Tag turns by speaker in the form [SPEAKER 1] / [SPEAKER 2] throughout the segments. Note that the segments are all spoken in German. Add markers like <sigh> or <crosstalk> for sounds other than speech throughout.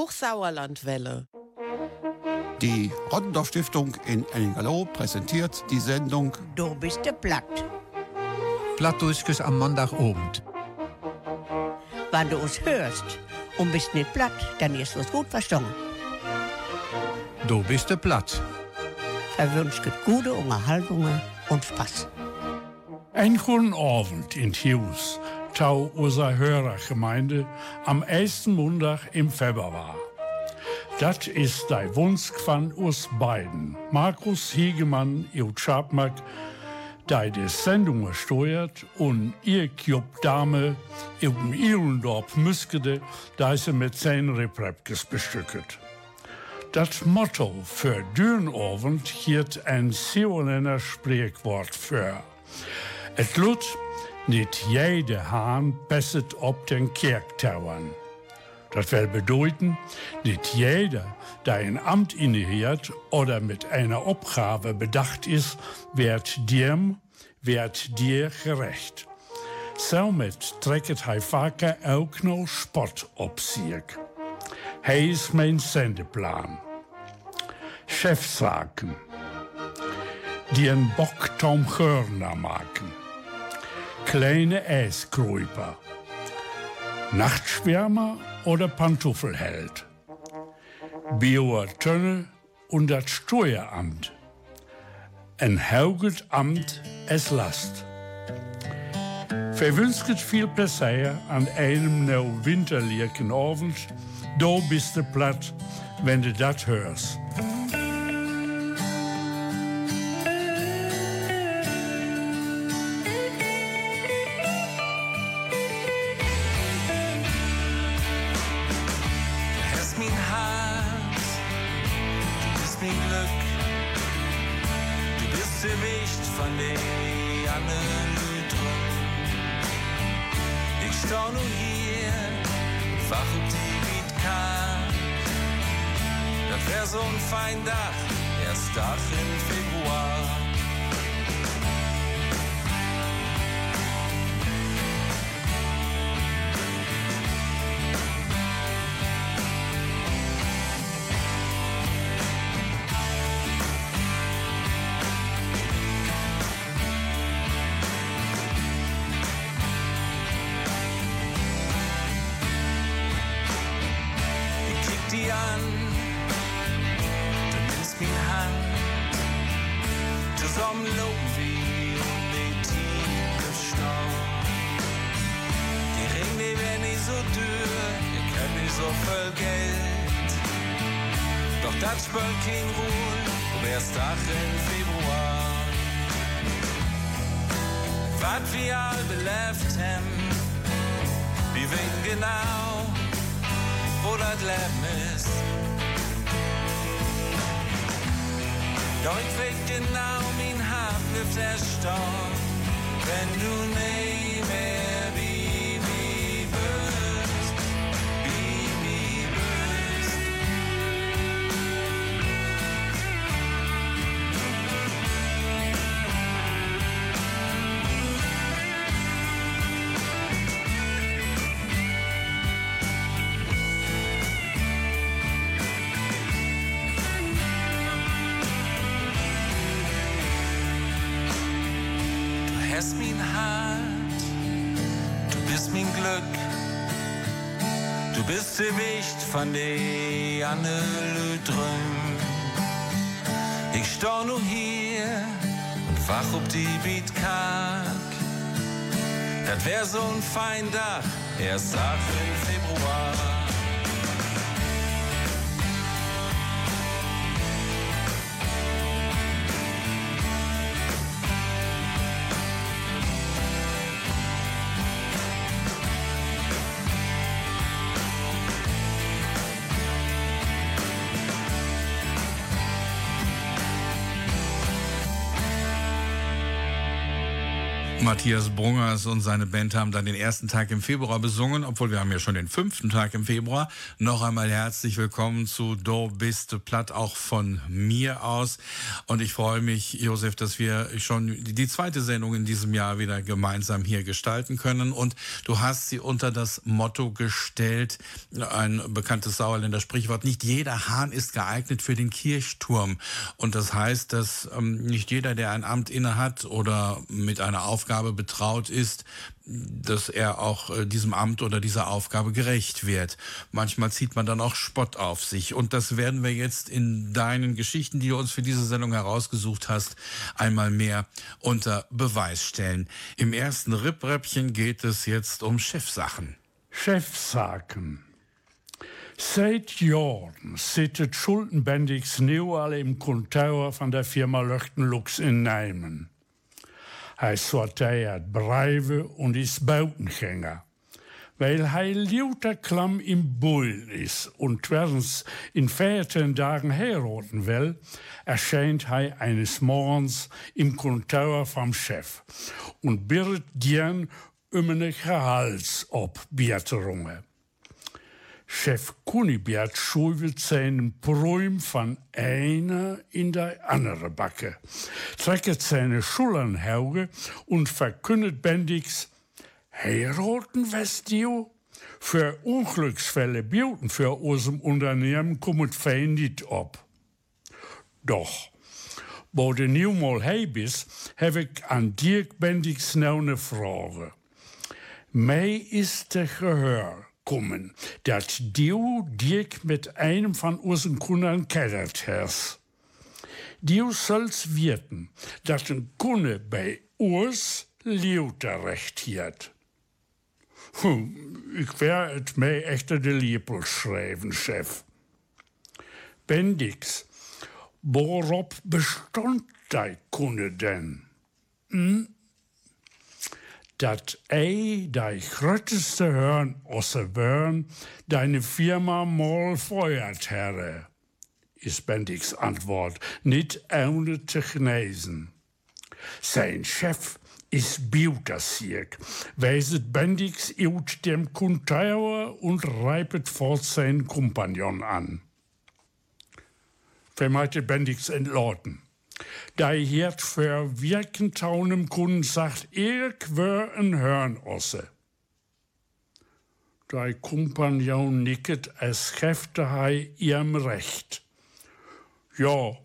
[SPEAKER 1] Hochsauerlandwelle.
[SPEAKER 2] Die Rottendorf Stiftung in Ellingerloh präsentiert die Sendung
[SPEAKER 3] Du bist der Platt.
[SPEAKER 4] Plattdurchges am Montagabend.
[SPEAKER 3] Wenn du uns hörst und bist nicht platt, dann ist es gut verstanden.
[SPEAKER 4] Du bist der Platt.
[SPEAKER 3] Verwünscht gute Unterhaltungen und Spaß.
[SPEAKER 5] Ein guten Abend in Hughes, tau unserer Hörergemeinde am ersten Montag im Februar. Das ist der Wunsch von uns beiden, Markus Hegemann, Jut Schabmack, der die Sendung steuert und ihr Kjob Dame im Ihrendorf Müskede, da sie mit seinen Reprepkes bestückt. Das Motto für Dürnabend hielt ein Seoländer Sprichwort für. Et lut, nicht jede Hahn besset ob den Kirchtauern. Das will bedeuten, nicht jeder, der ein Amt innehiert oder mit einer Aufgabe bedacht ist, wird dem, wird dir gerecht. Somit trägt hij vaker ook nog spot op zich. Hij is mijn zendeplan. Chefzaken. Die Bock Tom Görner maken. Kleine Eiskräuper. Nachtschwärmer oder Pantoffelheld. Bioer Tönne und das Steueramt. Ein hauget Amt es Last. Verwünscht viel Plezier an einem nou winterlichen Abend. Da bist du platt, wenn du das hörst.
[SPEAKER 6] Ist. Doch ich weiß genau, mein Hart wird erstarrt, wenn du nie mehr du bist der Wicht von der Annele drüm. Ich stau nur hier und wach ob die Beatkak. Das wär so ein fein Dach, erst Tag im Februar.
[SPEAKER 7] Matthias Brungers und seine Band haben dann den ersten Tag im Februar besungen, obwohl wir haben ja schon den fünften Tag im Februar. Noch einmal herzlich willkommen zu Do bist platt auch von mir aus. Und ich freue mich, Josef, dass wir schon die zweite Sendung in diesem Jahr wieder gemeinsam hier gestalten können. Und du hast sie unter das Motto gestellt, ein bekanntes Sauerländer Sprichwort, nicht jeder Hahn ist geeignet für den Kirchturm. Und das heißt, dass ähm, nicht jeder, der ein Amt innehat oder mit einer Aufgabe Aufgabe betraut ist, dass er auch äh, diesem Amt oder dieser Aufgabe gerecht wird. Manchmal zieht man dann auch Spott auf sich. Und das werden wir jetzt in deinen Geschichten, die du uns für diese Sendung herausgesucht hast, einmal mehr unter Beweis stellen. Im ersten Ripräppchen geht es jetzt um Chefsachen.
[SPEAKER 5] Chefsachen. Seit Jahren sittet Schuldenbändigs Neual im Kontor von der Firma Löchtenlux in Nijmen. Hij sorteert brieven und ist Bautengänger. Weil hij lauter klam im Bull ist und twers in 14 Tagen heiraten will, erscheint hij eines Morgens im Kontor vom Chef und bittet gern um eine Gehaltsobieterungen. Chef Kunibert schuivelt seinen Prüm von einer in der andere Backe, trecket seine Schultern hauge und verkündet bändigs, heiraten Westio? Für Unglücksfälle bieten für unserem Unternehmen kommt fein nicht ab. Doch, wo de nieuwmal hei bis, heb ik aan Dirk Bendix nou ne Frage. Mij is te gehör kommen, dat du Dirk mit einem von unseren Kunden kellert hast. Du sollst wirten, dass ein Kunde bei uns Leute-Recht hat. Hm, ich wär mir echter de Liepel schreiben, Chef. Bendix, worauf bestand dein Kunde denn? Hm? Dat ei dei grötteste Hörn osse Börn deine Firma mal feuert, Herre, ist Bendix Antwort, nicht ohne zu genesen. Sein Chef ist Biutersirk, weiset Bendix ut dem Kuntauer und reipet fort sein Kompagnon an. Vermeinte Bendix entlauten. Die hiert für wirkentaunem Kunden sagt, ich wär ein Hörnosse. Die Kompagnon nicket, es kräfte hei ihrem Recht. Ja,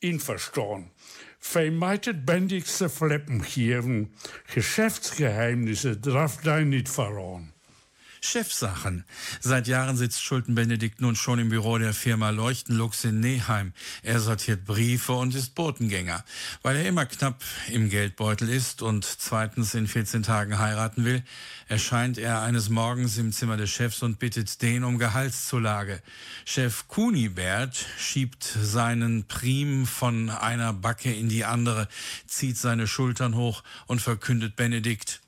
[SPEAKER 5] ihn verstehen. Vermeidet bändigste Fleppen hier, Geschäftsgeheimnisse darf dein nicht verraten.
[SPEAKER 7] Chefsachen. Seit Jahren sitzt Schulten-Benedikt nun schon im Büro der Firma Leuchtenlux in Neheim. Er sortiert Briefe und ist Botengänger. Weil er immer knapp im Geldbeutel ist und zweitens in 14 Tagen heiraten will, erscheint er eines Morgens im Zimmer des Chefs und bittet den um Gehaltszulage. Chef Kunibert schiebt seinen Prim von einer Backe in die andere, zieht seine Schultern hoch und verkündet Benedikt,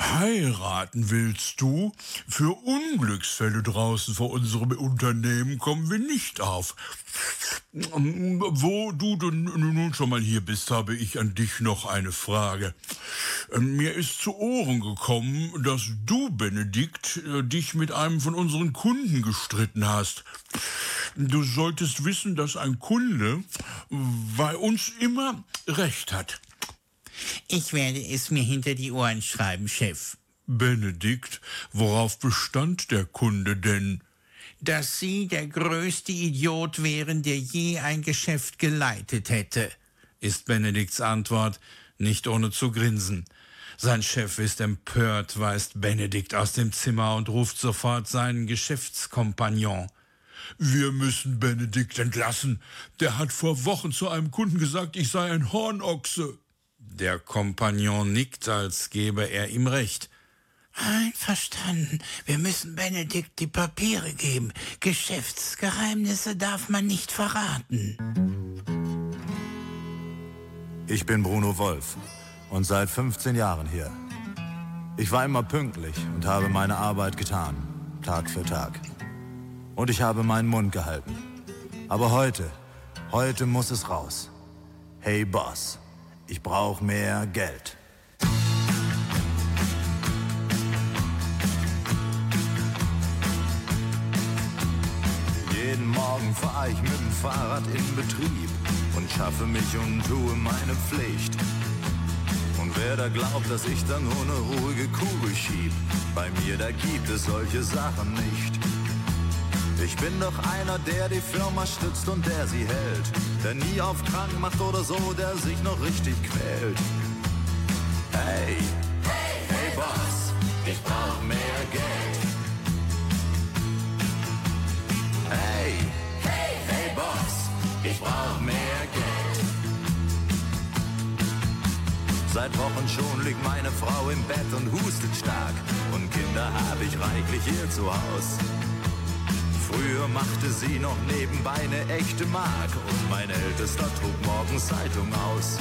[SPEAKER 8] Heiraten willst du? Für Unglücksfälle draußen vor unserem Unternehmen kommen wir nicht auf. Wo du nun schon mal hier bist, habe ich an dich noch eine Frage. Mir ist zu Ohren gekommen, dass du, Benedikt, dich mit einem von unseren Kunden gestritten hast. Du solltest wissen, dass ein Kunde bei uns immer recht hat.
[SPEAKER 9] Ich werde es mir hinter die Ohren schreiben, Chef.
[SPEAKER 8] Benedikt, worauf bestand der Kunde denn?
[SPEAKER 9] Dass Sie der größte Idiot wären, der je ein Geschäft geleitet hätte,
[SPEAKER 7] ist Benedikts Antwort, nicht ohne zu grinsen. Sein Chef ist empört, weist Benedikt aus dem Zimmer und ruft sofort seinen Geschäftskompagnon.
[SPEAKER 8] Wir müssen Benedikt entlassen. Der hat vor Wochen zu einem Kunden gesagt, ich sei ein Hornochse.
[SPEAKER 7] Der Kompagnon nickt, als gebe er ihm recht.
[SPEAKER 9] Einverstanden. Wir müssen Benedikt die Papiere geben. Geschäftsgeheimnisse darf man nicht verraten.
[SPEAKER 10] Ich bin Bruno Wolf und seit 15 Jahren hier. Ich war immer pünktlich und habe meine Arbeit getan, Tag für Tag. Und ich habe meinen Mund gehalten. Aber heute, heute muss es raus. Hey Boss, ich brauche mehr Geld. Jeden Morgen fahre ich mit dem Fahrrad in Betrieb und schaffe mich und tue meine Pflicht. Und wer da glaubt, dass ich dann nur eine ruhige Kugel schieb, bei mir da gibt es solche Sachen nicht. Ich bin doch einer, der die Firma stützt und der sie hält. Der nie auf krank macht oder so, der sich noch richtig quält. Hey, hey, hey Boss, ich brauch mehr Geld. Hey, hey, hey Boss, ich brauch mehr Geld. Seit Wochen schon liegt meine Frau im Bett und hustet stark. Und Kinder habe ich reichlich hier zu Haus. Früher machte sie noch nebenbei eine echte Mark und mein Ältester trug morgens Zeitung aus.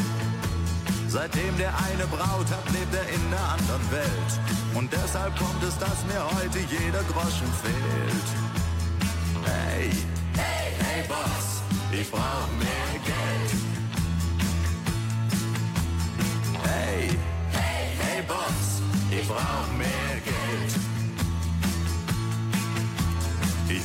[SPEAKER 10] Seitdem der eine Braut hat, lebt er in der anderen Welt. Und deshalb kommt es, dass mir heute jeder Groschen fehlt. Hey, hey, hey Boss, ich brauch mehr Geld. Hey, hey, hey Boss, ich brauch mehr Geld.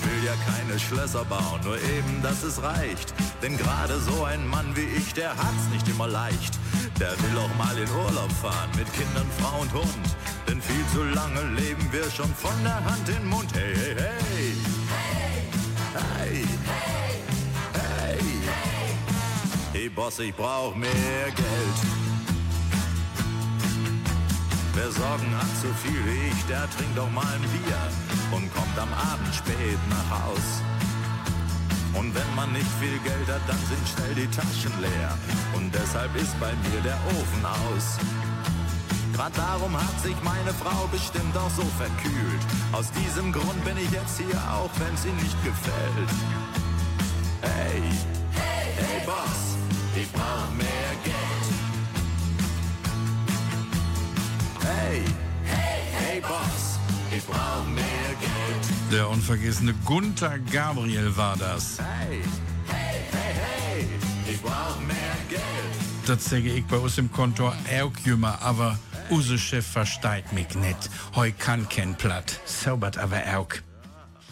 [SPEAKER 10] Will ja keine Schlösser bauen, nur eben, dass es reicht. Denn gerade so ein Mann wie ich, der hat's nicht immer leicht. Der will auch mal in Urlaub fahren, mit Kindern, Frau und Hund. Denn viel zu lange leben wir schon von der Hand in den Mund. Hey, hey, hey. Hey. Hey. Hey, Boss, ich brauch mehr Geld. Wer Sorgen hat so viel wie ich, der trinkt doch mal ein Bier und kommt am Abend spät nach Haus. Und wenn man nicht viel Geld hat, dann sind schnell die Taschen leer. Und deshalb ist bei mir der Ofen aus. Grad darum hat sich meine Frau bestimmt auch so verkühlt. Aus diesem Grund bin ich jetzt hier, auch wenn sie nicht gefällt. Hey, hey, hey Boss, ich brauch
[SPEAKER 7] Der unvergessene Gunther Gabriel war das.
[SPEAKER 10] Hey, hey, hey, hey, ich brauch mehr Geld.
[SPEAKER 7] Das sage ich bei uns im Kontor auch jümmer, aber unser Chef versteht mich nicht. Heu kann kein Platt, saubert aber auch.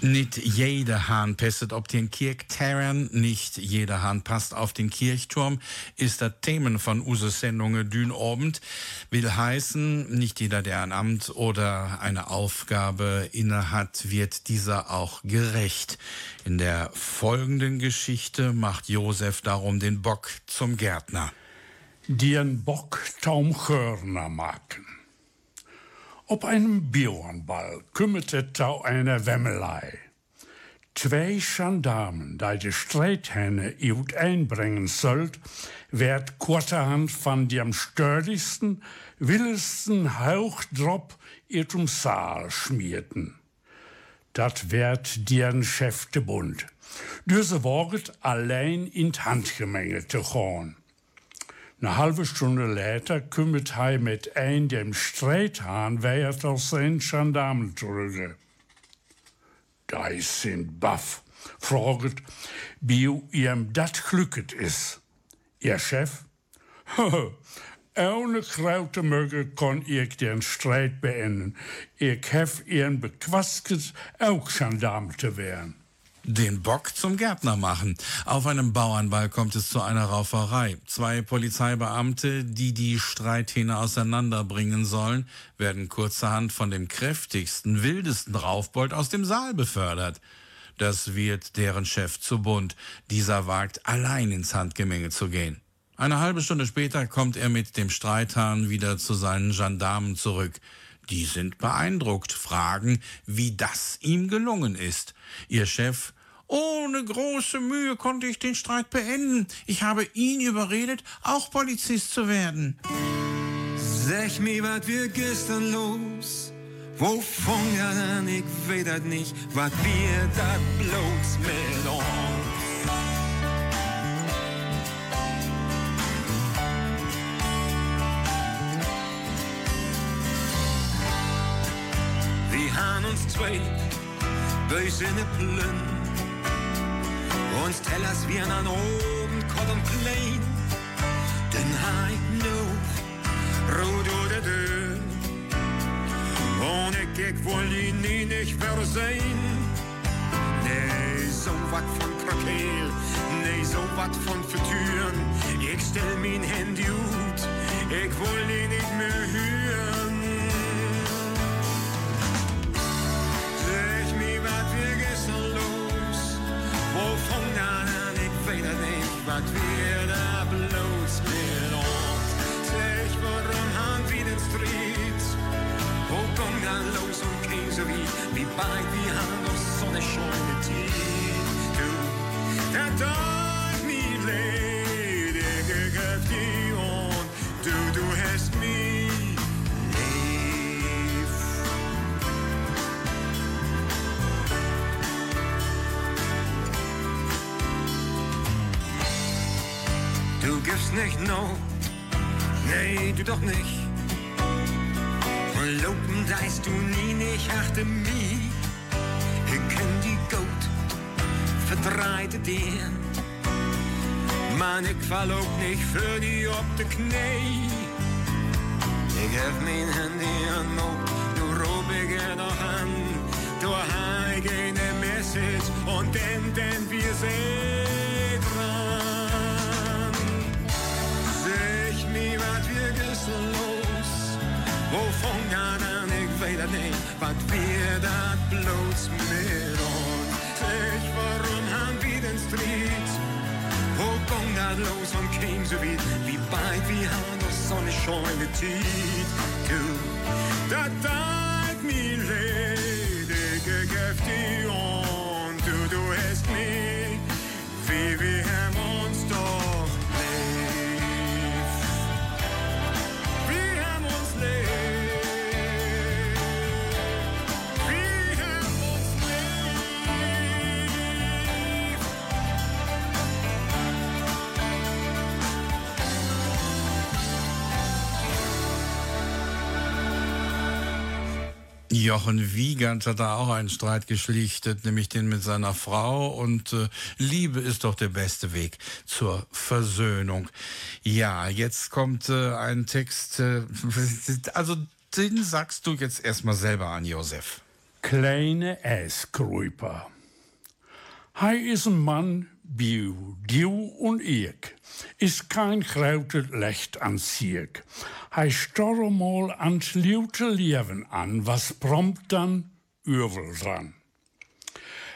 [SPEAKER 7] Nicht jeder Hahn pesset ob den Kirchterran, nicht jeder Hahn passt auf den Kirchturm, ist das Themen von Uses Sendungen Dünobend. Will heißen, nicht jeder, der ein Amt oder eine Aufgabe innehat, wird dieser auch gerecht. In der folgenden Geschichte macht Josef darum den Bock zum Gärtner.
[SPEAKER 5] die een Bock taum Hörner maken. Op einem Bjornball kümmerte tau eine Wemmelei. Zwei Gendarmen, die de Streithenne ut einbringen sollt, werd kurzerhand von dem stördigsten, wildesten Hauchdrop ihrem Saal schmierten. Dat werd deren Chef de Bund. Diese Wort allein in Handgemenge zu gehen. Eine halbe Stunde later kümmert hij mit ein dem Streithahn wehrt aus seinen Gendarmen zurück. Da sind baff, fraget, wie ihm dat glücket is. Ihr Chef? <laughs> Ohne kraute Möge kon ich den Streit beenden. Ich hef ihn bequasket, auch Gendarm zu werden.
[SPEAKER 7] Den Bock zum Gärtner machen. Auf einem Bauernball kommt es zu einer Rauferei. Zwei Polizeibeamte, die die Streithähne auseinanderbringen sollen, werden kurzerhand von dem kräftigsten, wildesten Raufbold aus dem Saal befördert. Das wird deren Chef zu bunt. Dieser wagt, allein ins Handgemenge zu gehen. Eine halbe Stunde später kommt er mit dem Streithahn wieder zu seinen Gendarmen zurück. Die sind beeindruckt, fragen, wie das ihm gelungen ist. Ihr Chef, ohne große Mühe konnte ich den Streit beenden. Ich habe ihn überredet, auch Polizist zu werden.
[SPEAKER 11] Sag mir, wat wir gestern los? Wo fang ja an, ich dat nicht, wat wir dat bloß mit uns? Uns zwei böse in Plünn. Uns tellers wir an oben klein. Den heit noch rot oder dünn. Ich, ich will ihn nie nicht versehen. Nee, so wat
[SPEAKER 12] Kehl. Nee, so wat von vertüren. Ich stell mein Handy ut, ich will ihn nicht mehr hören. Wat wir da bloß mit uns. Zeg, warum haben wir den Street? Wo kommt dann los und kein so wie, wie wir haben noch so eine schöne Zeit. Du, Tag mir leid, ich gegeb dir und du, du hast mich nicht no, nee, du doch nicht. Lopen deist du nie nicht achter mich. Ich kenn die Goat, verdreite dir. Man, ich fall ook nicht für die op de Knie. Ich hef mein Handy an, op, du rob ich er noch an. Du hast eine Message und dann, denn wir sind Wovon gaan aan, ik weet het niet, wat wir dat bloos met ons? Zeg, waarom gaan wir den Street? Wo kommt dat los und kein so weit, wie bald wir haben noch so eine schöne Zeit? Du, dat tag mir leid, ich gegeb dir und du, du hast mich, wie wir haben uns doch
[SPEAKER 7] Jochen Wiegand hat da auch einen Streit geschlichtet, nämlich den mit seiner Frau. Und äh, Liebe ist doch der beste Weg zur Versöhnung. Ja, jetzt kommt äh, ein Text, äh, <laughs> also den sagst du jetzt erstmal selber an, Josef.
[SPEAKER 5] Kleine Eiskruiper. Hij is een man wie du und ich. Is kein grote Licht an Sieg. Hij storre mal ans lute Leben an, was prompt dann übel dran.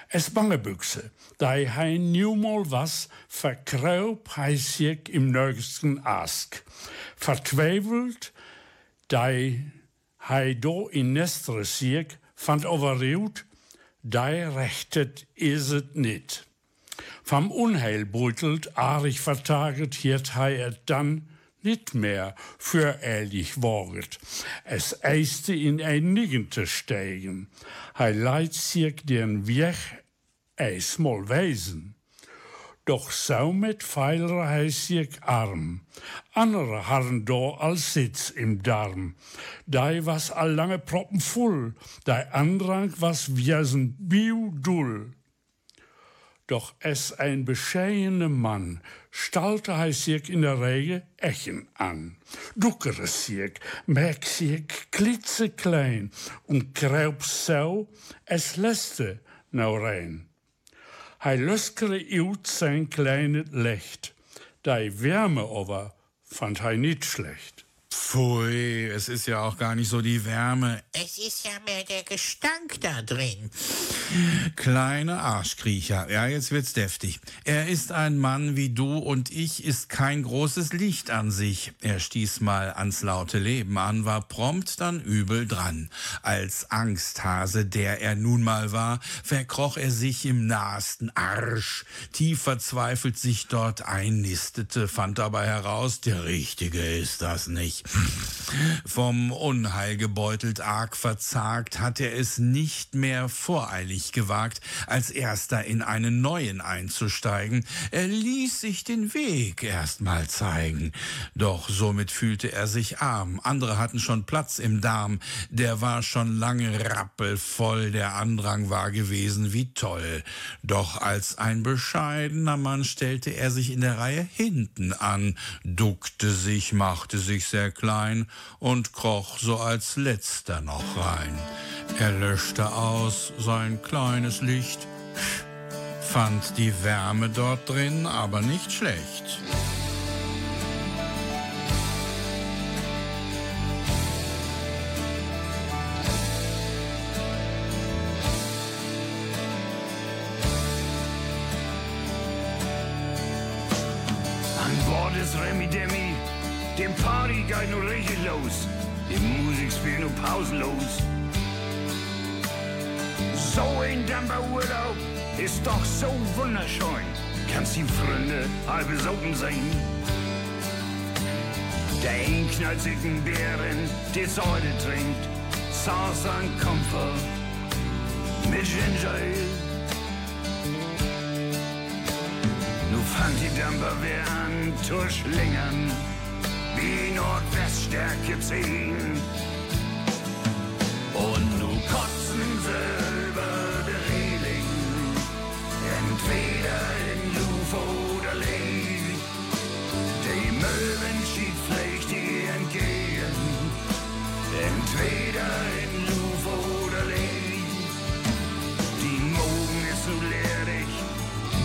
[SPEAKER 5] Es Bangebüchse, da hij niemals was, verkraup hij sich im nächsten Ask. Vertweifelt, da hij do in Nestre sich, fand overriut, da rechtet is het niet. Vom Unheil beutelt, arig vertaget, hiert het dann nicht mehr für ehrlich wort. Es eiste in ein Nigente steigen. Hij leidt sich den Weg eismal weisen. Doch so mit Pfeiler sich arm. Andere harren do als Sitz im Darm. Dei was all lange proppen voll, dei Andrang was wiesen biudull. Doch es ein bescheidene Mann, stalte sich in der Regel Echen an. Duckere sich, merk sich klitzeklein und kraup so, es lässte nou rein. Hij luskere ut sein kleines Licht. Die Wärme aber fand hij nicht schlecht.
[SPEAKER 7] Pfui, es ist ja auch gar nicht so die Wärme.
[SPEAKER 13] Es ist ja mehr der Gestank da drin.
[SPEAKER 7] Kleine Arschkriecher. Ja, jetzt wird's deftig. Er ist ein Mann wie du und ich, ist kein großes Licht an sich. Er stieß mal ans laute Leben an, war prompt dann übel dran. Als Angsthase, der er nun mal war, verkroch er sich im nahesten Arsch. Tief verzweifelt sich dort einnistete, fand dabei heraus, der Richtige ist das nicht. Vom Unheil gebeutelt, arg verzagt, hat er es nicht mehr voreilig gewagt, als erster in einen neuen einzusteigen. Er ließ sich den Weg erst mal zeigen. Doch somit fühlte er sich arm. Andere hatten schon Platz im Darm. Der war schon lange rappelvoll. Der Andrang war gewesen wie toll. Doch als ein bescheidener Mann stellte er sich in der Reihe hinten an, duckte sich, machte sich sehr klein und kroch so als letzter noch rein. Er löschte aus sein kleines Licht, fand die Wärme dort drin aber nicht schlecht.
[SPEAKER 14] Geht nur richtig los. Die Musik spielt nur pausenlos. So ein Urlaub ist doch so wunderschön. Kannst die Freunde halb besogen sein. Der ein Bären, der Säure trinkt. Sauce an Komfort mit Ginger Ale. Nu fand die Damper werden Tuschlingern wie Nordweststärke 10. Und nu kotzen sie über die Reling, entweder in Luf oder Lee. Die Möwen schied vielleicht die entgegen, entweder in Luf oder Lee. Die Morgen ist so leerig,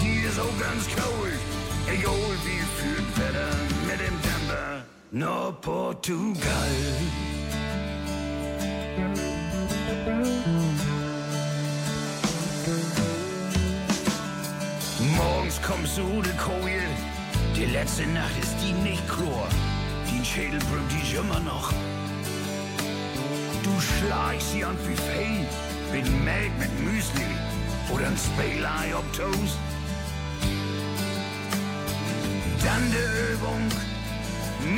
[SPEAKER 14] die ist auch ganz kalt, egal wie führt Wetter mit dem Dämper nach Portugal. Morgens kommst du die letzte Nacht ist die nicht Chlor. Die Schädel brüllt die immer noch. Du schleichst sie an Buffet mit Melk mit Müsli oder ein Spelei ob Toast. Dann die Übung,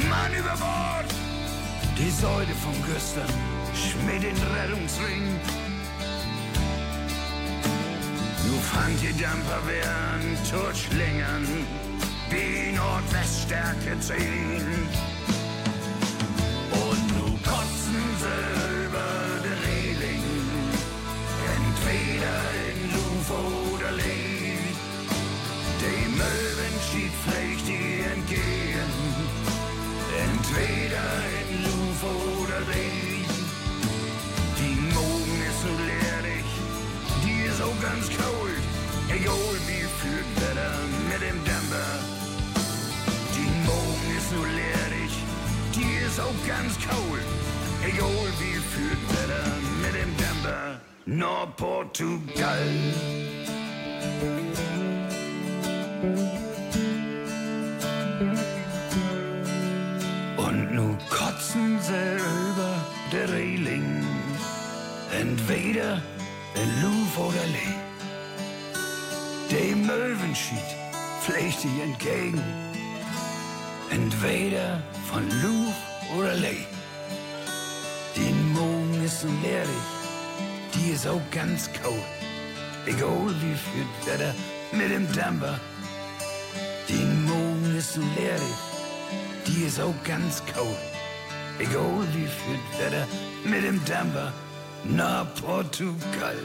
[SPEAKER 14] Mann über Bord. Die Säule vom Güstern, Schmidt den Rettungsring. Nu fand die Damper werden Tutschlingern, die Nordweststärke 10. egal wie führt Wetter mit dem Dämper. Die Morgen ist so leerig, die ist auch ganz kalt, egal wie führt Wetter mit dem Dämper. Nord Portugal. Und nu kotzen sie über der Reling, entweder in Luf oder Lee. Dem Möwenschied pflegt sie entgegen, entweder von Luf oder Lee. Die Morgen ist so leerig, die ist auch ganz kalt. Egal wie viel Wetter mit dem Damper. Die Morgen ist so leerig, die ist auch ganz kalt. Egal wie viel Wetter mit dem Damper nach Portugal.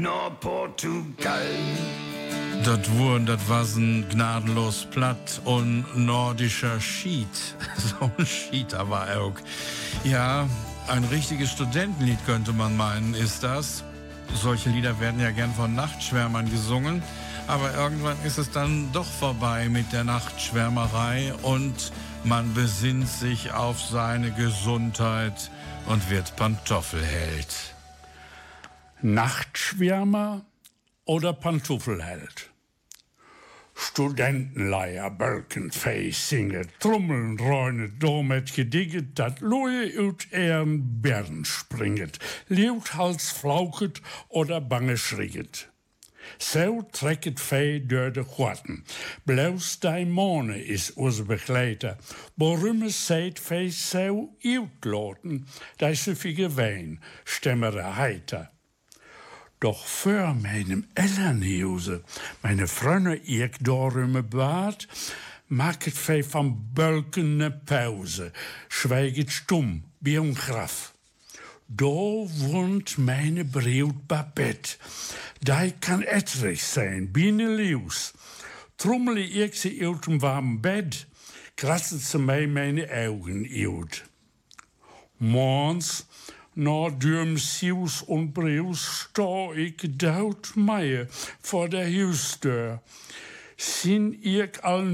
[SPEAKER 14] Nord Portugal.
[SPEAKER 7] Das wurden, das war ein gnadenlos platt und nordischer Schied. <laughs> So ein Schieder war er auch. Ja, ein richtiges Studentenlied könnte man meinen, ist das. Solche Lieder werden ja gern von Nachtschwärmern gesungen, aber irgendwann ist es dann doch vorbei mit der Nachtschwärmerei und man besinnt sich auf seine Gesundheit und wird Pantoffelheld.
[SPEAKER 5] Nachtschwärmer oder Pantoffelheld? Studentenleier, Birkenface singet, Trommeln reunet, domet gedigget, dat loje ut ehren Bären springet, Leut Hals flauket oder bange schrieget. So trekket vee door de gaten. Bloos Daimone is onze begeleider. Waarom seid vee zo uitloten? Dat is zoveel wijn, stemmere heiter. Doch für meinem Elternhause, meine Freunde, ich darum bat, maakt vee van bulkende Pause, schweiget stumm, wie ein Graf. Da wohnt meine Braut Babette. Die kann etrig sein, binnen Leus. Trommel ich sie uit dem warmen Bett, kratzt sie mij meine Augen uit. Morgens, dem Sius und Breus, sta ich daut Meier vor der Hausdeur. Sin ich all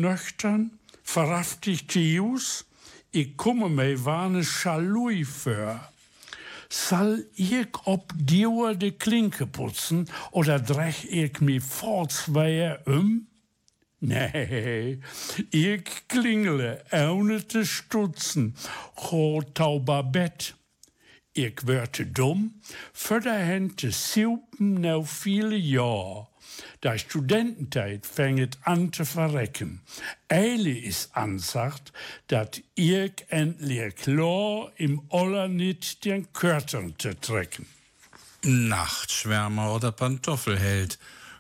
[SPEAKER 5] ich die Jus, ich komme mei warne Schalui für. Soll ich ob dir de Klinke putzen oder drech ich mi fortzweier um? Nee, ich klingele, ohne te stutzen, go tauber Bett. Ich werde dumm, für der Hände sieben nou viele Jahr. Der Studententijd fängt an zu verrecken. Eile ist ansagt, dat ich endlich klar im Oller nit den Körtern zu trecken.
[SPEAKER 7] Nachtschwärmer oder Pantoffelheld.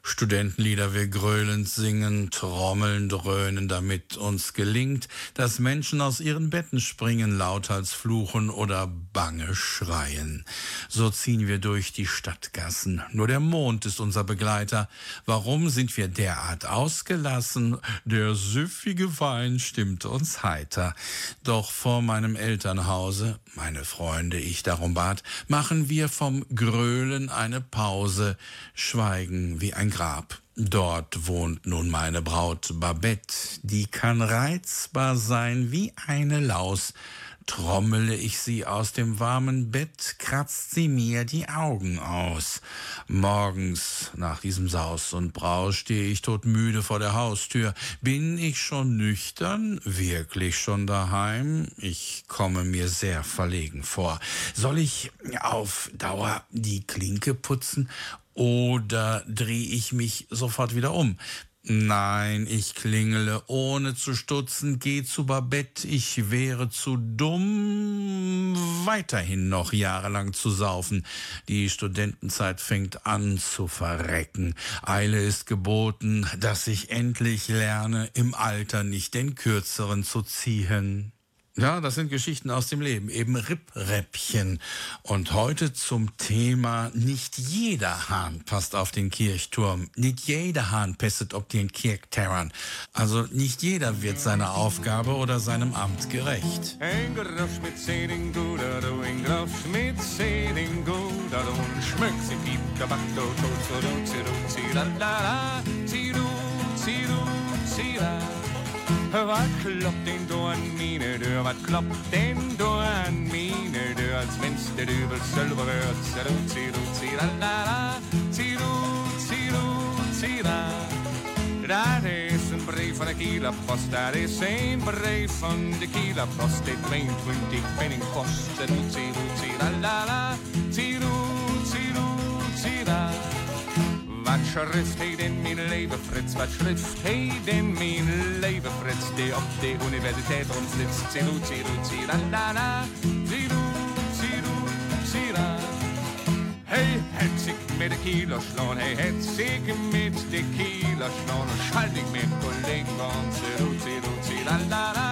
[SPEAKER 7] Studentenlieder wir gröhlend singen, trommeln, dröhnen, damit uns gelingt, dass Menschen aus ihren Betten springen, lauthals fluchen oder bange schreien. So ziehen wir durch die Stadtgassen. Nur der Mond ist unser Begleiter. Warum sind wir derart ausgelassen? Der süffige Wein stimmt uns heiter. Doch vor meinem Elternhause, meine Freunde, ich darum bat, machen wir vom Gröhlen eine Pause, schweigen wie ein Grab. Dort wohnt nun meine Braut Babette, die kann reizbar sein wie eine Laus. Trommele ich sie aus dem warmen Bett, kratzt sie mir die Augen aus. Morgens nach diesem Saus und Braus stehe ich todmüde vor der Haustür. Bin ich schon nüchtern? Wirklich schon daheim? Ich komme mir sehr verlegen vor. Soll ich auf Dauer die Klinke putzen oder drehe ich mich sofort wieder um? Nein, ich klingele ohne zu stutzen, geh zu Babette, ich wäre zu dumm, weiterhin noch jahrelang zu saufen. Die Studentenzeit fängt an zu verrecken. Eile ist geboten, dass ich endlich lerne, im Alter nicht den Kürzeren zu ziehen. Ja, das sind Geschichten aus dem Leben, eben Rippräppchen. Und heute zum Thema, nicht jeder Hahn passt auf den Kirchturm. Nicht jeder Hahn pesset ob den Kirchterran. Also nicht jeder wird seiner Aufgabe oder seinem Amt gerecht.
[SPEAKER 15] Ein Grosch mit Seding guter, du ein Grosch mit Seding guter, du ein Schmück, sie piep, kabak, do, to, so, du, zi, du, zi, la, la, la, zi, du, zi, du, zi, la. Wat klopt den door aan mine deur, wat klopt den door aan mine deur, als mens de duvel sølver rørt, så du, zi, du, zi, la, la, la, zi, du, zi, du, zi, la. Dat is een brief van de Kielerpost, dat is een brief van de Kielerpost, dit 22 penning kost, så du, zi, du, zi, la, la, la, Wat schrift heet in mijn leven, Frits? Wat schrift heet in mijn leven, Frits? Die op de universiteit rondflitst. Zilu, zilu, zira, la, la. Zilu, zilu, zira. Hey, het zich met de kilo slaan. Hey, het zich met de kilo slaan. Schalt ik met collega's. Zilu, zilu, zira, la, la.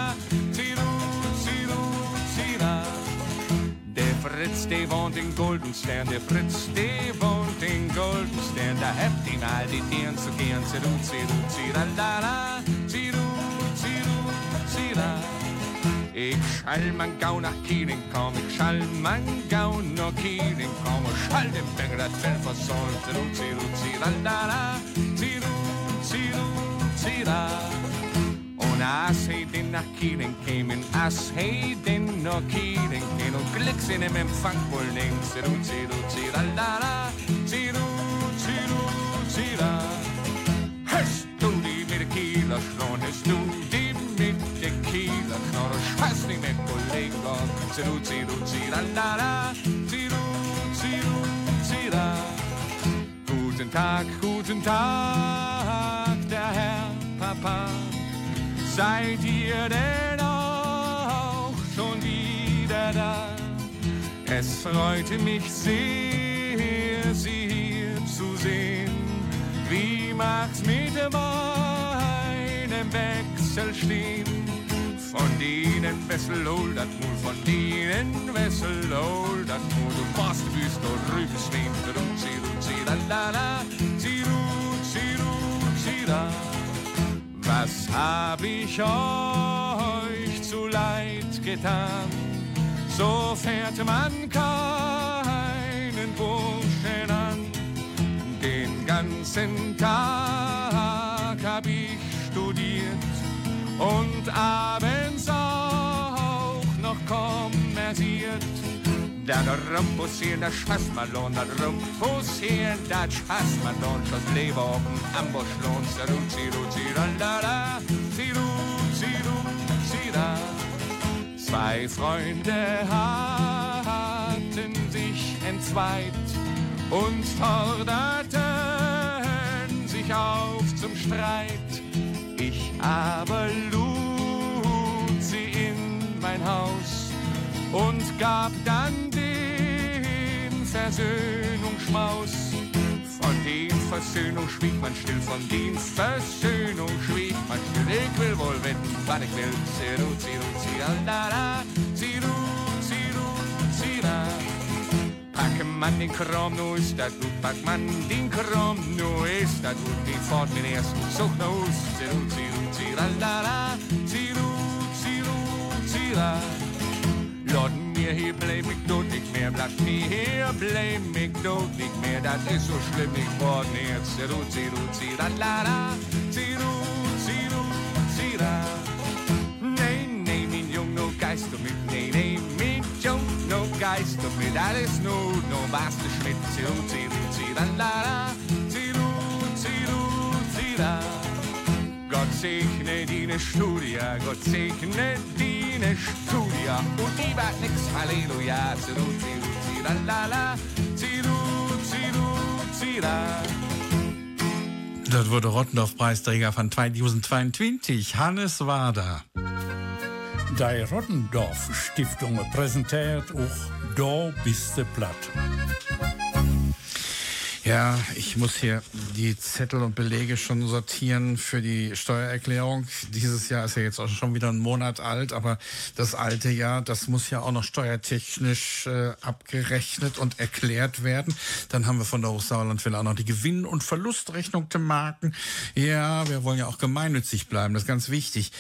[SPEAKER 15] Fritz, der wohnt in Goldenstern, der Fritz, der wohnt in Goldenstern, da habt ihn all die Tieren zu gern, ziru, ziru, zira, la, la, ziru, ziru, zira. Ich schall man Gau nach Kielen komm, ich schall man Gau nach Kielen komm, ich schall den Berger das Fell versohlen, ziru, ziru, zira, la, la, ziru, ziru, zira. Als hij den nach Kielen kämen, als hij den nach Kielen kämen, und Glicks in dem Empfang wohl nehmen, ziru, ziru, la, ziru, ziru, zira. Hast du die mit der Kieler schlagen, hast du die mit der Kieler schlagen, scheiß nicht mit Kollegen, ziru, ziru, la, ziru, ziru, zira. Guten Tag, guten Tag, der Herr Papa. Seid ihr denn auch schon wieder da? Es freute mich sehr, Sie hier zu sehen. Wie macht's mit meinem Wechsel stehen? Von denen Wessel hol dat Mul, von denen Wessel hol dat Mul. Du machst wüst und rübst stehen, rum, sie, rum, sie, la, la, la, sie, rum, sie, rum, sie, da. Was hab ich euch zu leid getan? So fährt man keinen Burschen an. Den ganzen Tag hab ich studiert und abends auch noch kommerziert. Da Rumpus hier, da Spaßmalon, da Rumpus hier, da Spaßmalon, das Leben auf dem Amboschlohn, Ziru, Ziru, Zirandara, Ziru, Ziru, Zira. Zwei Freunde hatten sich entzweit und forderten sich auf zum Streit. Ich aber lud sie in mein Haus und gab dann Versöhnungsschmaus. Von den Versöhnung schwieg man still, von den Versöhnung schwieg man still. Ich will wohl wetten, wann ich will. Ziru, ziru, zirandara, ziru, ziru, zira. Packe man den Kram, nu ist das gut. Pack man den Kram, nu ist das gut. Die fort den ersten Zug nach Hus. Ziru, ziru, zirandara, ziru, ziru, zira. Mir hier bleib ich tot nicht mehr, bleibt mir hier bleib ich tot nicht mehr. Das ist so schlimm nicht worden jetzt. Ziru, ziru, zirandara, ziru, ziru, zira. Nee, nee, mein Jung, no Geist du mit. Nee, nee, mein Jung, no Geist du mit. Alles nur, no was du Schmidt. Ziru, ziru, zirandara, ziru, ziru, zira. Gott segne deine Studia, Gott segne deine Studia. Und die war nix, Halleluja. Ziru, ziru, zirandala, ziru, ziru, zira.
[SPEAKER 7] Das wurde Rottendorf-Preisträger von 2022, Hannes Wader.
[SPEAKER 5] Die Rottendorf Stiftung präsentiert auch Da bist du platt.
[SPEAKER 7] Ja, ich muss hier die Zettel und Belege schon sortieren für die Steuererklärung. Dieses Jahr ist ja jetzt auch schon wieder ein Monat alt, aber das alte Jahr, das muss ja auch noch steuertechnisch äh, abgerechnet und erklärt werden. Dann haben wir von der Hochsauerlandwelle auch noch die Gewinn- und Verlustrechnung der Marken. Ja, wir wollen ja auch gemeinnützig bleiben, das ist ganz wichtig.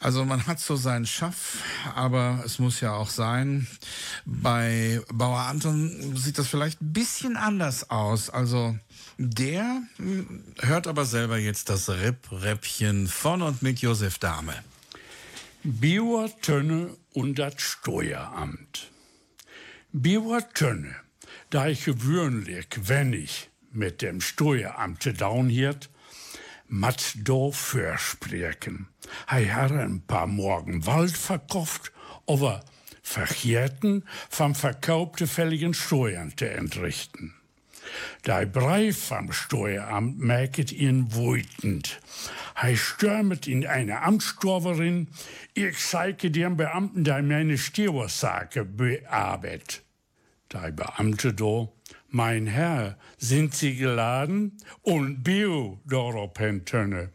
[SPEAKER 7] Also man hat so seinen Schaff, aber es muss ja auch sein. Bei Bauer Anton sieht das vielleicht ein bisschen anders aus. Also der hm, hört aber selber jetzt das Ripp-Räppchen von und mit Josef Dahme.
[SPEAKER 5] Bier Tönne und das Steueramt. Bier Tönne, da ich gewöhnlich, wenn ich mit dem Steueramt downhiert, mat do versprechen. Hei hat ein paar Morgen Wald verkauft, aber verkehrten vom verkaufte fälligen Steuern zu entrichten. Der Brief vom Steueramt merket ihn wütend. Er stürmet in eine Amtstorverin. Ich zeige dem Beamten, der meine Steuersake bearbeitet. Der Beamte do, mein Herr, sind Sie geladen? Und Bio darauf tönne.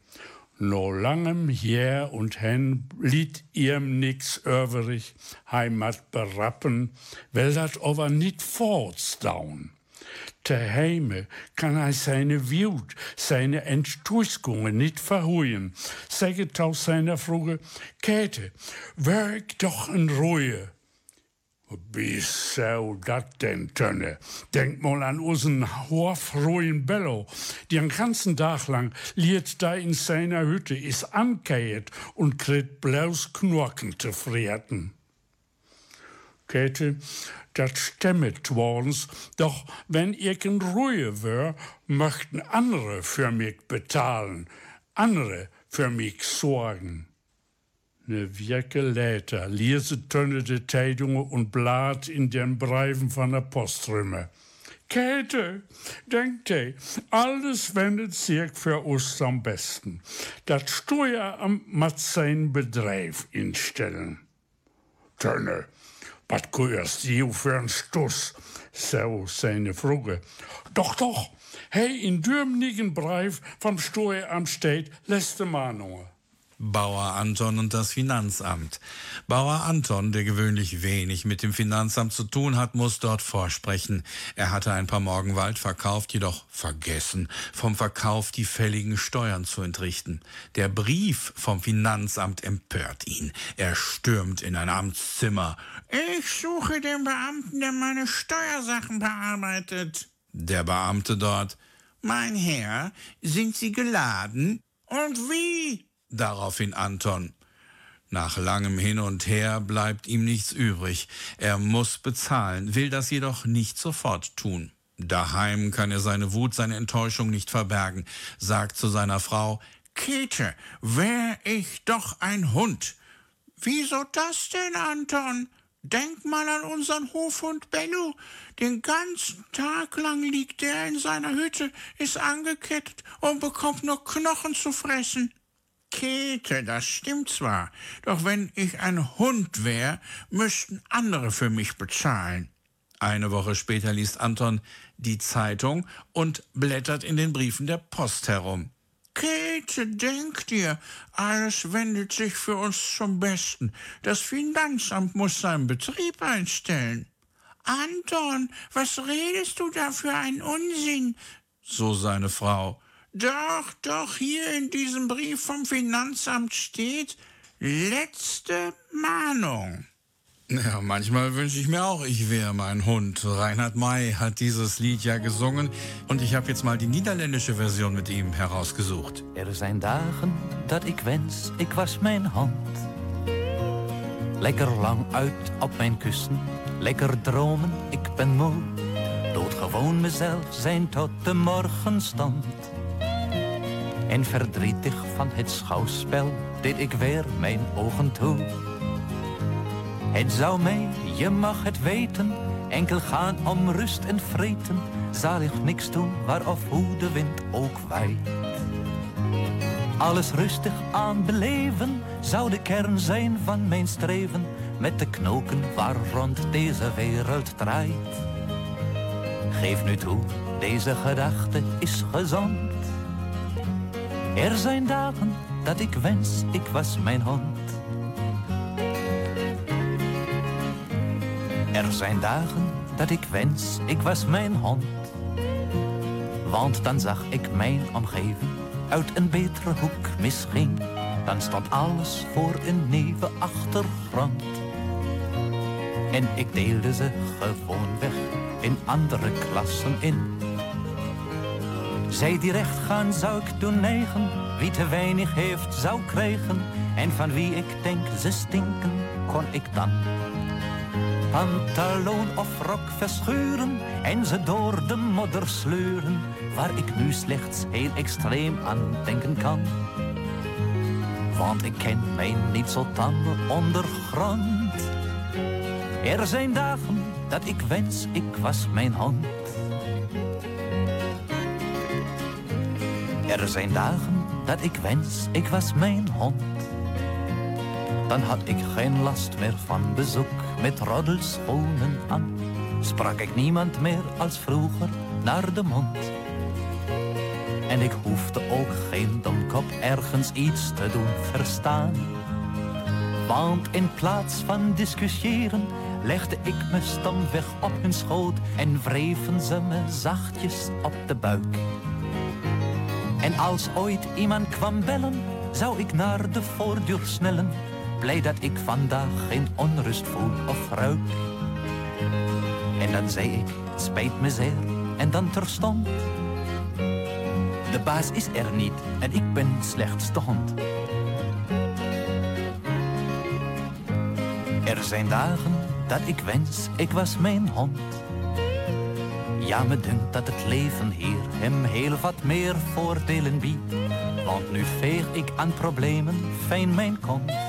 [SPEAKER 5] No langem her und hen blieb ihm nix übrig, Heimat berappen, will dat aber nit fortdaun. Daheim kann er seine Wut, seine Enttäuschungen nicht verholen. Sagt aus seiner Frage, Käthe, werk doch in Ruhe. Wie soll denn tönne? Denk mal an unseren horfrohen Bello. Den ganzen Tag lang liert da in seiner Hütte, is ankeiert und kriegt bloß Knorken zu frieren. Käthe, dat stemmet worens, doch wenn ich in Ruhe wär, möchten andere für mich bezahlen, andere für mich sorgen. Ne Wirke later lese Tönne de Teidungen und Blatt in den Briefen von der Poströme. Käthe, denkt ihr, alles wendet sich für uns am besten. Das Steueramt muss sein Bedrijf instellen. Tönne, was gehörst du für ein Stuss? So seine Frage. Doch, doch, hey, in dürmnigen Brief vom Steueramt steht, letzte Mahnung.
[SPEAKER 7] Bauer Anton und das Finanzamt. Bauer Anton, der gewöhnlich wenig mit dem Finanzamt zu tun hat, muss dort vorsprechen. Er hatte ein paar Morgen Wald verkauft, jedoch vergessen, vom Verkauf die fälligen Steuern zu entrichten. Der Brief vom Finanzamt empört ihn. Er stürmt in ein Amtszimmer.
[SPEAKER 9] Ich suche den Beamten, der meine Steuersachen bearbeitet.
[SPEAKER 7] Der Beamte dort.
[SPEAKER 9] Mein Herr, sind Sie geladen? Und wie?
[SPEAKER 7] Daraufhin Anton. Nach langem Hin und Her bleibt ihm nichts übrig. Er muss bezahlen, will das jedoch nicht sofort tun. Daheim kann er seine Wut, seine Enttäuschung nicht verbergen, sagt zu seiner Frau,
[SPEAKER 9] Käthe, wär ich doch ein Hund. Wieso das denn, Anton? Denk mal an unseren Hofhund Bello. Den ganzen Tag lang liegt er in seiner Hütte, ist angekettet und bekommt nur Knochen zu fressen. Käthe, das stimmt zwar, doch wenn ich ein Hund wäre, müssten andere für mich bezahlen.
[SPEAKER 7] Eine Woche später liest Anton die Zeitung und blättert in den Briefen der Post herum.
[SPEAKER 9] Käthe, denk dir, alles wendet sich für uns zum Besten. Das Finanzamt muss seinen Betrieb einstellen. Anton, was redest du da für einen Unsinn?
[SPEAKER 7] So seine Frau.
[SPEAKER 9] Doch, doch, hier in diesem Brief vom Finanzamt steht letzte Mahnung.
[SPEAKER 7] Ja, manchmal wünsche ich mir auch, ich wäre mein Hund. Reinhard May hat dieses Lied ja gesungen und ich habe jetzt mal die niederländische Version mit ihm herausgesucht.
[SPEAKER 16] Er zijn dagen dat ik wens, ik was mijn hand. Lekker lang uit op mijn kussen, lekker dromen, ik ben moe. Doodgewoon mezelf zijn tot de morgenstand. En verdrietig van het schouwspel deed ik weer mijn ogen toe. Het zou mij, je mag het weten, enkel gaan om rust en vreten. Zal ik niks doen waar of hoe de wind ook waait. Alles rustig aan beleven zou de kern zijn van mijn streven. Met de knoken waar rond deze wereld draait. Geef nu toe, deze gedachte is gezond. Er zijn dagen dat ik wens, ik was mijn hond. Er zijn dagen dat ik wens, ik was mijn hond. Want dan zag ik mijn omgeving uit een betere hoek misschien. Dan stond alles voor een nieuwe achtergrond. En ik deelde ze gewoon weg in andere klassen in. Zij die recht gaan zou ik doen negen. Wie te weinig heeft zou krijgen. En van wie ik denk ze stinken, kon ik dan pantalon of rok verscheuren en ze door de modder sleuren, waar ik nu slechts heel extreem aan denken kan. Want ik ken mij niet zo tanden ondergrond. Er zijn dagen dat ik wens ik was mijn hond. Er zijn dagen dat ik wens ik was mijn hond. Dan had ik geen last meer van bezoek met roddelschoenen aan. Sprak ik niemand meer als vroeger naar de mond. En ik hoefde ook geen domkop ergens iets te doen verstaan. Want in plaats van discussiëren legde ik me stomweg op hun schoot en wreven ze me zachtjes op de buik. En als ooit iemand kwam bellen, zou ik naar de voordeur snellen blij dat ik vandaag geen onrust voel of ruik. En dan zei ik, het spijt me zeer, en dan terstond. De baas is er niet en ik ben slechts de hond. Er zijn dagen dat ik wens, ik was mijn hond. Ja, me dunkt dat het leven hier hem heel wat meer voordelen biedt. Want nu veeg ik aan problemen fijn mijn kont.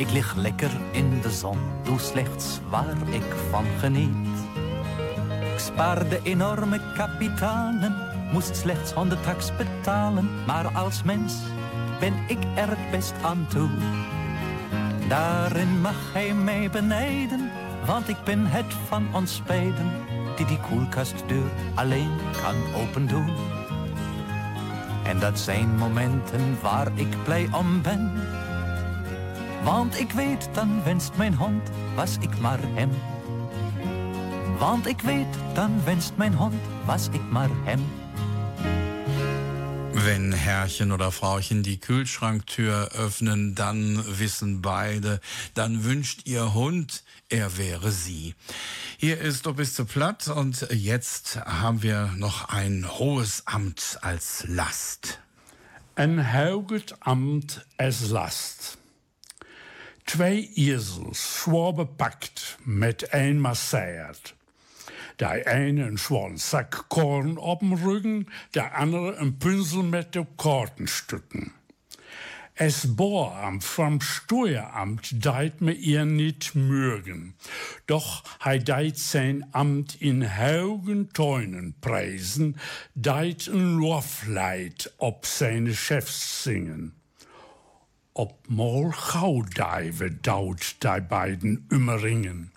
[SPEAKER 16] Ik lig lekker in de zon, doe slechts waar ik van geniet. Ik spaarde enorme kapitalen, moest slechts 100 tax betalen. Maar als mens ben ik er het best aan toe. Daarin mag hij mij benijden, want ik ben het van ons beiden die die koelkastdeur alleen kan opendoen. En dat zijn momenten waar ik blij om ben. Want ik weet, dan wenst mijn hond, was ik maar hem. Want ik weet, dan wenst mijn hond, was ik maar hem.
[SPEAKER 7] Wenn Herrchen oder Frauchen die Kühlschranktür öffnen, dann wissen beide, dann wünscht ihr Hund, er wäre sie. Hier ist Obiste Platt und jetzt haben wir noch ein hohes Amt als Last.
[SPEAKER 5] Ein hoges Amt als Last. Twee Esels, zwaar bepakt, met een masseiert. Der eine een schweren Sack Korn dem Rücken, der andere een Pinsel mit de Kartenstücken. Es Bohramt vom Steueramt deit mir ihr nicht mögen. Doch hei deit sein Amt in haugen Teunen preisen, deit ein Lofleid ob seine Chefs singen. Ob mal Gaudeive daut die beiden Ümmeringen.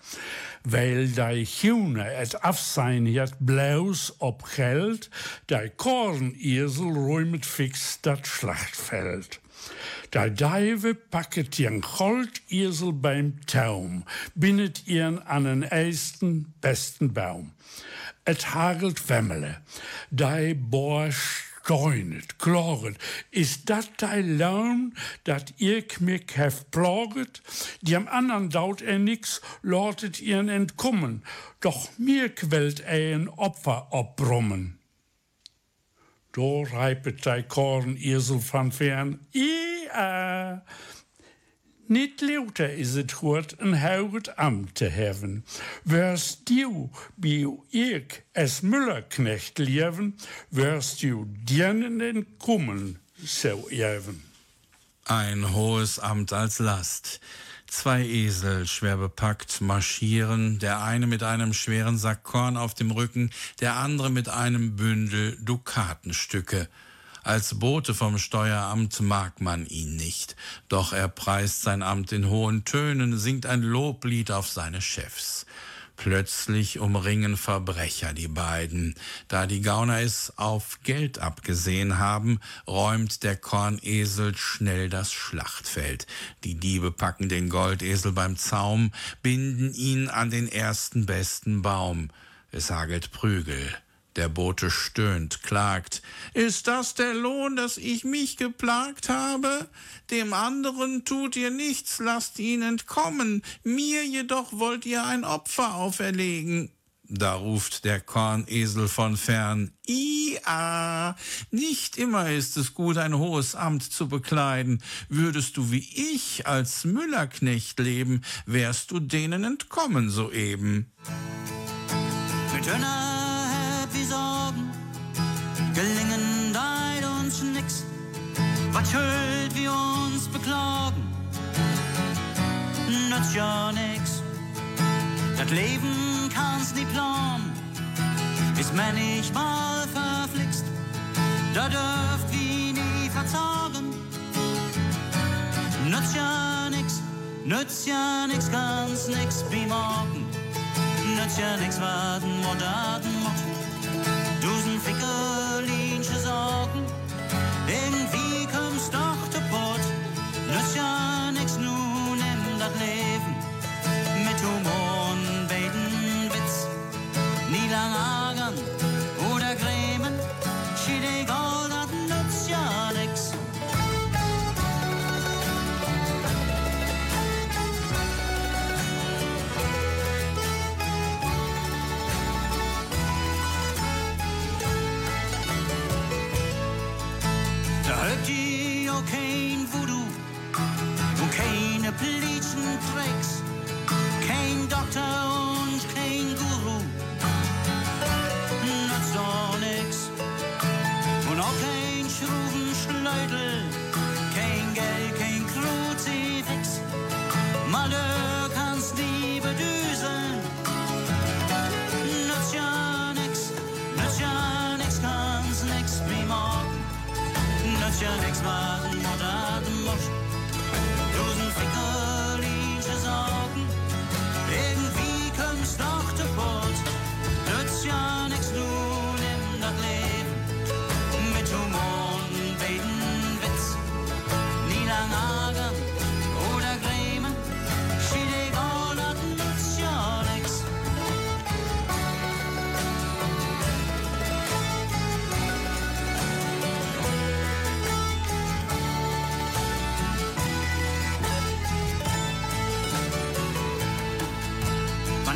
[SPEAKER 5] Weil die Hune et afsein het blaus op Geld, die Kornesel räumet fix dat Schlachtfeld. Der Deive packet ihren Goldesel beim Taum, bindet ihren an den ersten besten Baum. Et hagelt Wemmele, dei Bohr steunet, kloret. Ist dat dei Laun, dat ihr mir hef plaget? Die am anderen daut er nix, lortet ihren entkommen. Doch mir quält er ein Opfer obbrummen. Då reipet dei Kornesel van fern. Ja, niet louter is het goed een hoog ambt te hebben. Wärst du bij ik als Müllerknecht leven, wärst du dienen en kommen so even.
[SPEAKER 7] Ein hohes Amt als Last. Zwei Esel, schwer bepackt, marschieren, der eine mit einem schweren Sack Korn auf dem Rücken, der andere mit einem Bündel Dukatenstücke. Als Bote vom Steueramt mag man ihn nicht, doch er preist sein Amt in hohen Tönen, singt ein Loblied auf seine Chefs. Plötzlich umringen Verbrecher die beiden. Da die Gauner es auf Geld abgesehen haben, räumt der Kornesel schnell das Schlachtfeld. Die Diebe packen den Goldesel beim Zaum, binden ihn an den ersten besten Baum. Es hagelt Prügel. Der Bote stöhnt, klagt. Ist das der Lohn, dass ich mich geplagt habe? Dem anderen tut ihr nichts, lasst ihn entkommen. Mir jedoch wollt ihr ein Opfer auferlegen. Da ruft der Kornesel von fern. Ia, nicht immer ist es gut, ein hohes Amt zu bekleiden. Würdest du wie ich als Müllerknecht leben, wärst du denen entkommen soeben.
[SPEAKER 17] Mit wie Sorgen, gelingen deit uns nix. Was schuld wir uns beklagen, nützt ja nix. Das Leben kann's nie planen, ist manchmal verflixt. Da dürft wie nie verzagen, nützt ja nix, nützt ja nix, ganz nix wie morgen. Nützt ja nix, warten, warten, warten.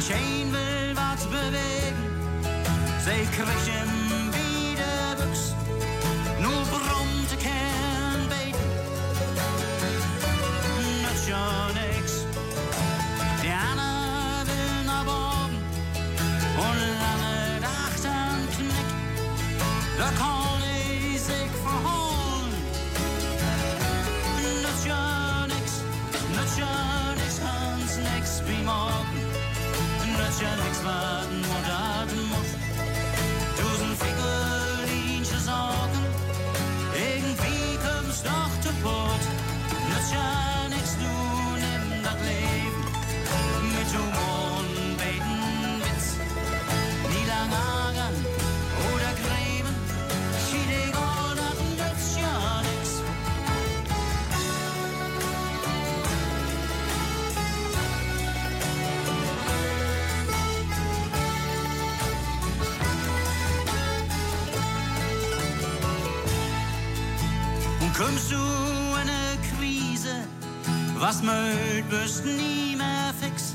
[SPEAKER 16] Ich ein will was bewegen, sie kriechen wieder Büchs, nur brummte kein Beten, nützt ja nix. Die Anna will nach oben und lange Nacht am Knick, da kann Nützt was mögt, bist nie mehr fix.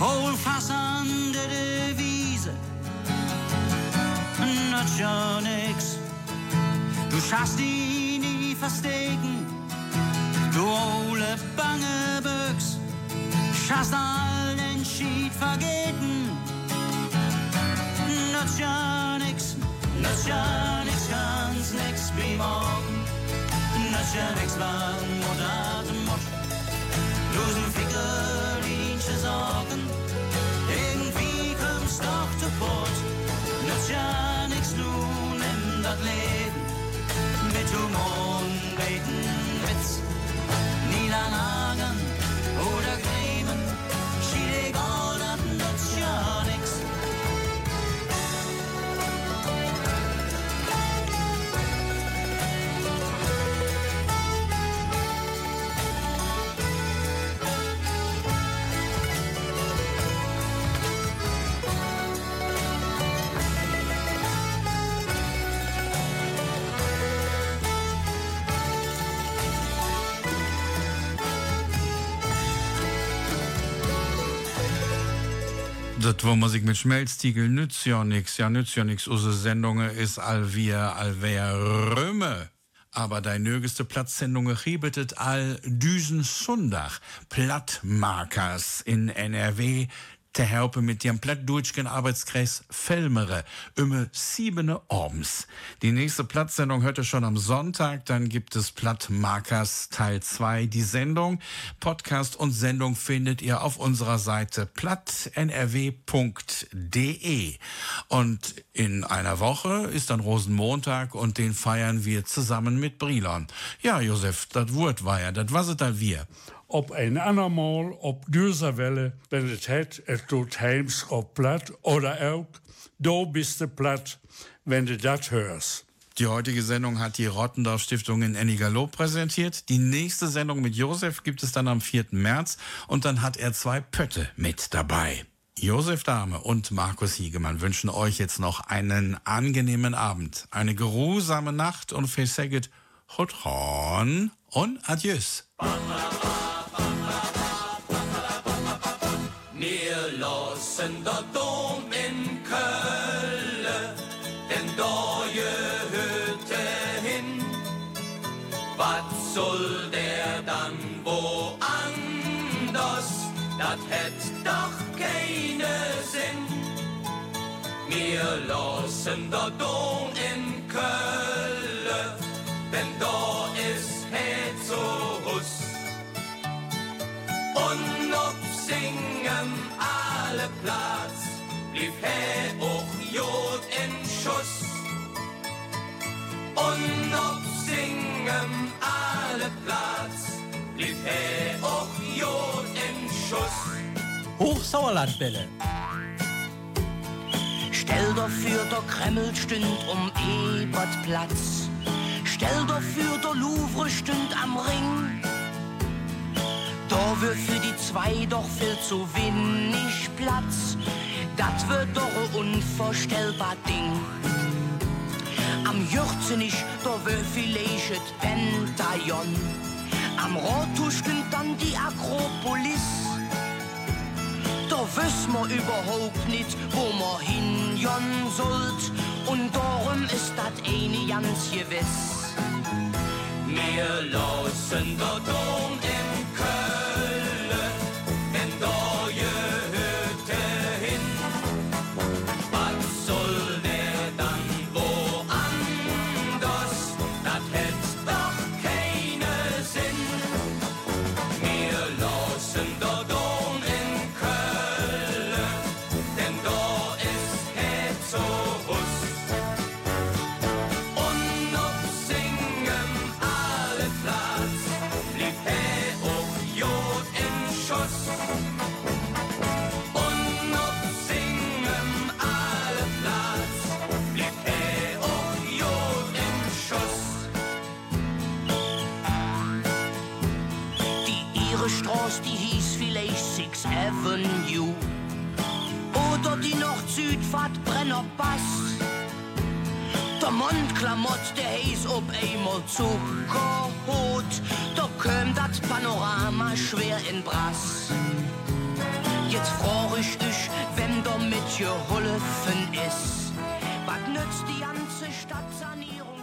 [SPEAKER 16] Hol fast an der Devise, nützt ja nix. Du schaffst die nie verstecken, du ole bange Büchs, schaffst all den Schied vergeten. Nützt ja nix, nützt ja nix, ganz nix wie morgen. Nützt ja nix, warten Das
[SPEAKER 7] war Musik mit Schmelztiegel nützt ja nix, ja nützt ja nix. Unsere Sendung ist all wir, all wer Röme. Aber dein nögeste Platzsendung riebetet all Düsen Sundach, Plattmarkers in NRW, te helpen mit dem plattdeutschen Arbeitskreis Felmere, immer siebene Orbens. Die nächste Platzsendung hört ihr schon am Sonntag, dann gibt es Plattmarkers Teil 2. Die Sendung, Podcast und Sendung findet ihr auf unserer Seite plattnrw.de. Und in einer Woche ist dann Rosenmontag und den feiern wir zusammen mit Brilon. Ja, Josef, das Wort war ja, das was es da wir.
[SPEAKER 5] Op een andermal op dieser Welle, wenn het het, het doet heims op plat oder ook, do bist du platt, wenn du dat hörst.
[SPEAKER 7] Die heutige Sendung hat die Rottendorf Stiftung in Ennigerloh präsentiert. Die nächste Sendung mit Josef gibt es dann am 4. März und dann hat er zwei Pötte mit dabei. Josef Dahme und Markus Hiegemann wünschen euch jetzt noch einen angenehmen Abend, eine geruhsame Nacht und versäget Hotron und Adieus.
[SPEAKER 11] Lassen der Dom in Köln, denn da gehört er hin. Was soll der dann woanders? Das hätt doch keine Sinn. Wir lassen der Dom in Platz, blieb he auch Jod in Schuss. Und ob singen alle Platz, blieb he auch Jod in Schuss.
[SPEAKER 4] Hochsauerlandbälle.
[SPEAKER 18] Stell dir für, der Kreml stünd um Ebertplatz. Stell dir für, der Louvre stünd am Ring. Da wird für die zwei doch viel zu wenig Platz. Das wird doch ein unvorstellbar Ding. Am Jürzen Jürzenich, da wird vielleicht Pentagon. Am Rotusch klingt dann die Akropolis. Da
[SPEAKER 11] wissen wir überhaupt nicht, wo man hinjon sollt. Und darum ist das eine ganz gewiss. Wir lassen dort um Avenue oder die Nord-Süd-Fahrt Brennerpass. Der Mondklamott, der heiß ob einmal zu Zuckerhut, da kommt das Panorama schwer in Brass. Jetzt fror ich euch, wenn damit geholfen ist. Was nützt die ganze Stadtsanierung?